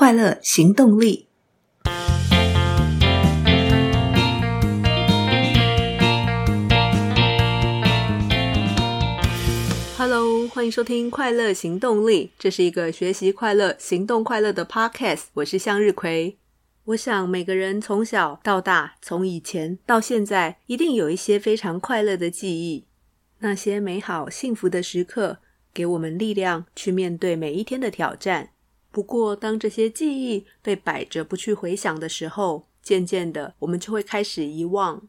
快乐行动力。Hello，欢迎收听《快乐行动力》，这是一个学习快乐、行动快乐的 Podcast。我是向日葵。我想每个人从小到大，从以前到现在，一定有一些非常快乐的记忆。那些美好幸福的时刻，给我们力量去面对每一天的挑战。不过，当这些记忆被摆着不去回想的时候，渐渐的，我们就会开始遗忘。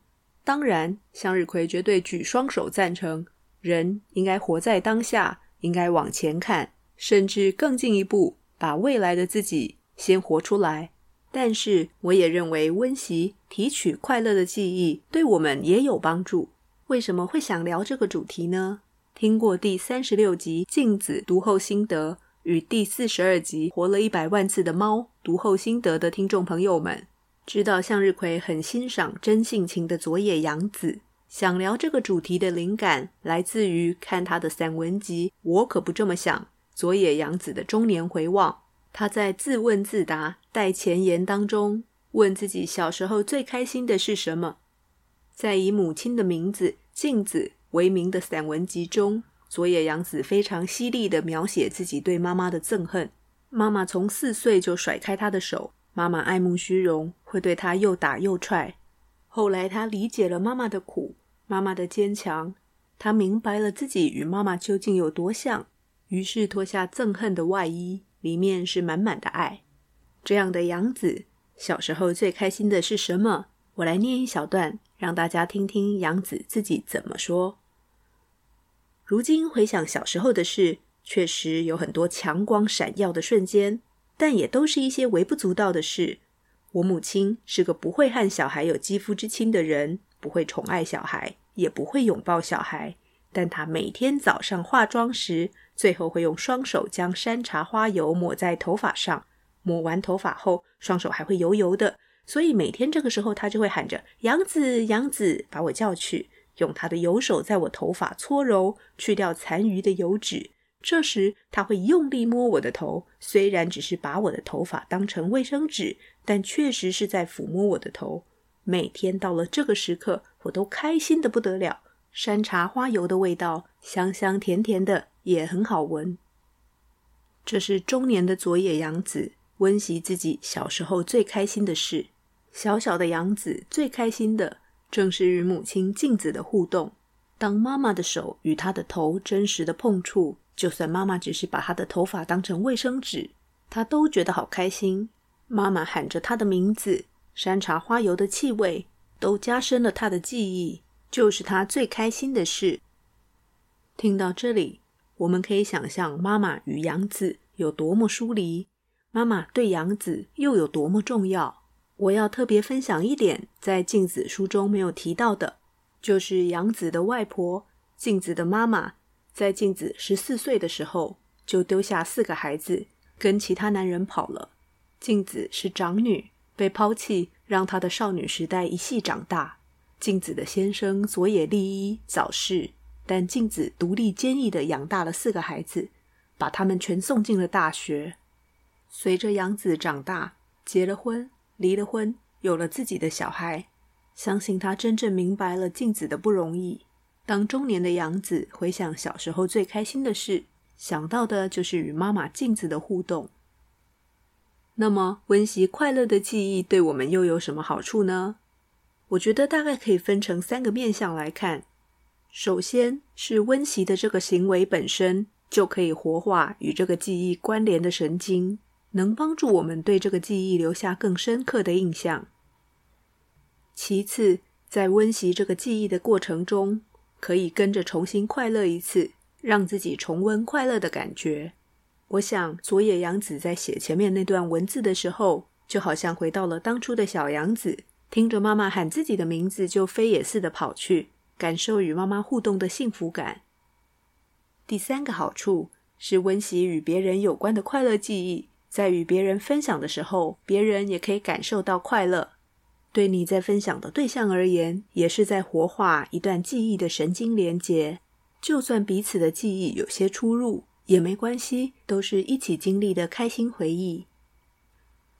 当然，向日葵绝对举双手赞成，人应该活在当下，应该往前看，甚至更进一步，把未来的自己先活出来。但是，我也认为温习提取快乐的记忆，对我们也有帮助。为什么会想聊这个主题呢？听过第三十六集《镜子读后心得》。与第四十二集《活了一百万次的猫》读后心得的听众朋友们，知道向日葵很欣赏真性情的佐野洋子。想聊这个主题的灵感来自于看他的散文集《我可不这么想》。佐野洋子的中年回望，他在自问自答带前言当中问自己小时候最开心的是什么。在以母亲的名字镜子为名的散文集中。佐野洋子非常犀利地描写自己对妈妈的憎恨。妈妈从四岁就甩开她的手，妈妈爱慕虚荣，会对她又打又踹。后来她理解了妈妈的苦，妈妈的坚强，她明白了自己与妈妈究竟有多像，于是脱下憎恨的外衣，里面是满满的爱。这样的洋子，小时候最开心的是什么？我来念一小段，让大家听听洋子自己怎么说。如今回想小时候的事，确实有很多强光闪耀的瞬间，但也都是一些微不足道的事。我母亲是个不会和小孩有肌肤之亲的人，不会宠爱小孩，也不会拥抱小孩。但她每天早上化妆时，最后会用双手将山茶花油抹在头发上。抹完头发后，双手还会油油的，所以每天这个时候，她就会喊着“洋子，洋子”，把我叫去。用他的油手在我头发搓揉，去掉残余的油脂。这时他会用力摸我的头，虽然只是把我的头发当成卫生纸，但确实是在抚摸我的头。每天到了这个时刻，我都开心的不得了。山茶花油的味道香香甜甜的，也很好闻。这是中年的佐野洋子温习自己小时候最开心的事。小小的洋子最开心的。正是与母亲镜子的互动，当妈妈的手与她的头真实的碰触，就算妈妈只是把她的头发当成卫生纸，她都觉得好开心。妈妈喊着她的名字，山茶花油的气味都加深了她的记忆，就是她最开心的事。听到这里，我们可以想象妈妈与杨子有多么疏离，妈妈对杨子又有多么重要。我要特别分享一点，在镜子书中没有提到的，就是杨子的外婆，镜子的妈妈，在镜子十四岁的时候就丢下四个孩子，跟其他男人跑了。镜子是长女，被抛弃，让她的少女时代一系长大。镜子的先生佐野利一早逝，但镜子独立坚毅的养大了四个孩子，把他们全送进了大学。随着杨子长大，结了婚。离了婚，有了自己的小孩，相信他真正明白了镜子的不容易。当中年的杨子回想小时候最开心的事，想到的就是与妈妈镜子的互动。那么，温习快乐的记忆对我们又有什么好处呢？我觉得大概可以分成三个面向来看。首先是温习的这个行为本身就可以活化与这个记忆关联的神经。能帮助我们对这个记忆留下更深刻的印象。其次，在温习这个记忆的过程中，可以跟着重新快乐一次，让自己重温快乐的感觉。我想，佐野洋子在写前面那段文字的时候，就好像回到了当初的小洋子，听着妈妈喊自己的名字，就飞也似的跑去，感受与妈妈互动的幸福感。第三个好处是温习与别人有关的快乐记忆。在与别人分享的时候，别人也可以感受到快乐。对你在分享的对象而言，也是在活化一段记忆的神经连结。就算彼此的记忆有些出入，也没关系，都是一起经历的开心回忆。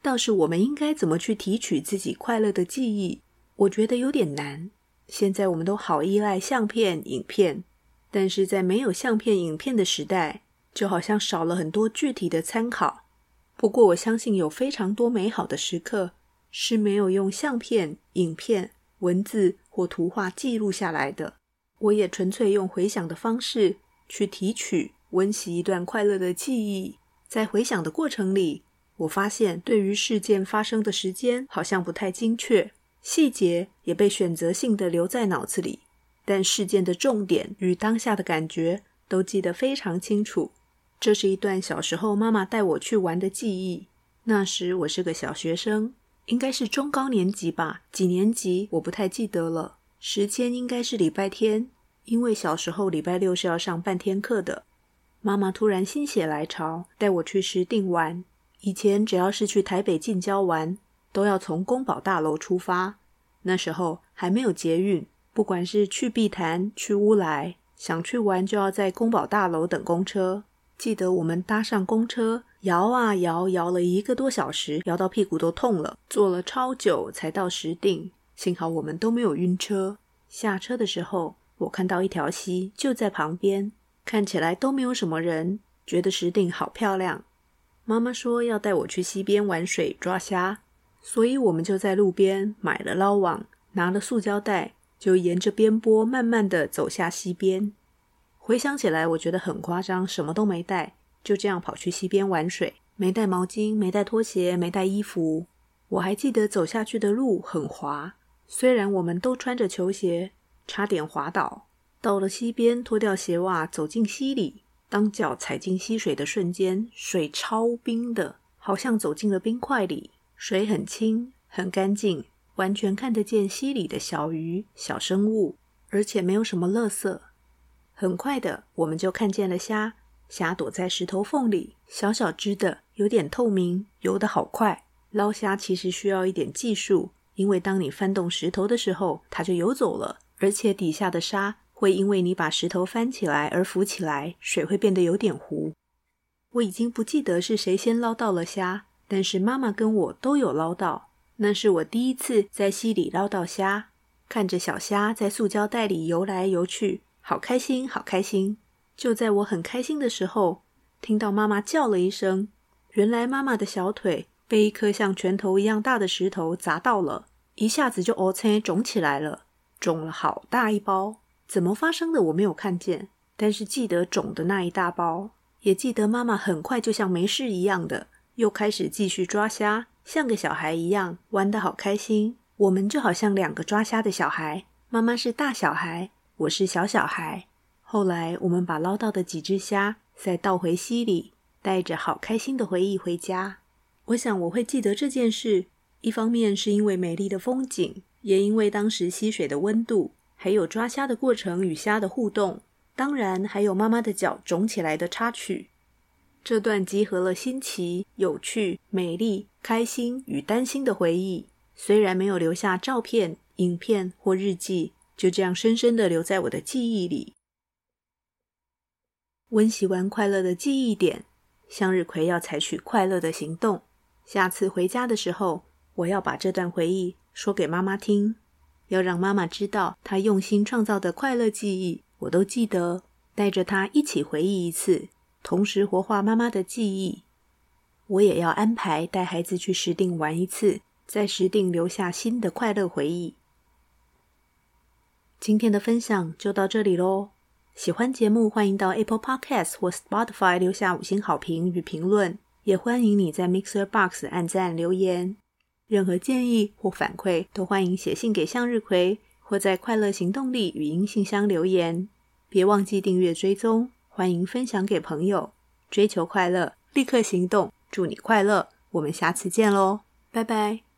倒是我们应该怎么去提取自己快乐的记忆，我觉得有点难。现在我们都好依赖相片、影片，但是在没有相片、影片的时代，就好像少了很多具体的参考。不过我相信有非常多美好的时刻是没有用相片、影片、文字或图画记录下来的。我也纯粹用回想的方式去提取、温习一段快乐的记忆。在回想的过程里，我发现对于事件发生的时间好像不太精确，细节也被选择性的留在脑子里，但事件的重点与当下的感觉都记得非常清楚。这是一段小时候妈妈带我去玩的记忆。那时我是个小学生，应该是中高年级吧，几年级我不太记得了。时间应该是礼拜天，因为小时候礼拜六是要上半天课的。妈妈突然心血来潮，带我去石定玩。以前只要是去台北近郊玩，都要从宫保大楼出发。那时候还没有捷运，不管是去碧潭、去乌来，想去玩就要在宫保大楼等公车。记得我们搭上公车，摇啊摇，摇了一个多小时，摇到屁股都痛了，坐了超久才到石碇。幸好我们都没有晕车。下车的时候，我看到一条溪就在旁边，看起来都没有什么人，觉得石碇好漂亮。妈妈说要带我去溪边玩水抓虾，所以我们就在路边买了捞网，拿了塑胶袋，就沿着边坡慢慢地走下溪边。回想起来，我觉得很夸张，什么都没带，就这样跑去溪边玩水，没带毛巾，没带拖鞋，没带衣服。我还记得走下去的路很滑。虽然我们都穿着球鞋，差点滑倒。到了溪边，脱掉鞋袜，走进溪里。当脚踩进溪水的瞬间，水超冰的，好像走进了冰块里。水很清，很干净，完全看得见溪里的小鱼、小生物，而且没有什么垃圾。很快的，我们就看见了虾。虾躲在石头缝里，小小只的，有点透明，游得好快。捞虾其实需要一点技术。因为当你翻动石头的时候，它就游走了，而且底下的沙会因为你把石头翻起来而浮起来，水会变得有点糊。我已经不记得是谁先捞到了虾，但是妈妈跟我都有捞到。那是我第一次在溪里捞到虾，看着小虾在塑胶袋里游来游去，好开心，好开心。就在我很开心的时候，听到妈妈叫了一声，原来妈妈的小腿被一颗像拳头一样大的石头砸到了。一下子就哦，青肿起来了，肿了好大一包。怎么发生的我没有看见，但是记得肿的那一大包，也记得妈妈很快就像没事一样的又开始继续抓虾，像个小孩一样玩得好开心。我们就好像两个抓虾的小孩，妈妈是大小孩，我是小小孩。后来我们把捞到的几只虾再倒回溪里，带着好开心的回忆回家。我想我会记得这件事。一方面是因为美丽的风景，也因为当时溪水的温度，还有抓虾的过程与虾的互动，当然还有妈妈的脚肿起来的插曲。这段集合了新奇、有趣、美丽、开心与担心的回忆，虽然没有留下照片、影片或日记，就这样深深的留在我的记忆里。温习完快乐的记忆点，向日葵要采取快乐的行动。下次回家的时候，我要把这段回忆说给妈妈听，要让妈妈知道她用心创造的快乐记忆，我都记得，带着她一起回忆一次，同时活化妈妈的记忆。我也要安排带孩子去石碇玩一次，在石碇留下新的快乐回忆。今天的分享就到这里喽，喜欢节目欢迎到 Apple Podcast 或 Spotify 留下五星好评与评论，也欢迎你在 Mixer Box 按赞留言。任何建议或反馈都欢迎写信给向日葵，或在快乐行动力语音信箱留言。别忘记订阅追踪，欢迎分享给朋友。追求快乐，立刻行动，祝你快乐！我们下次见喽，拜拜。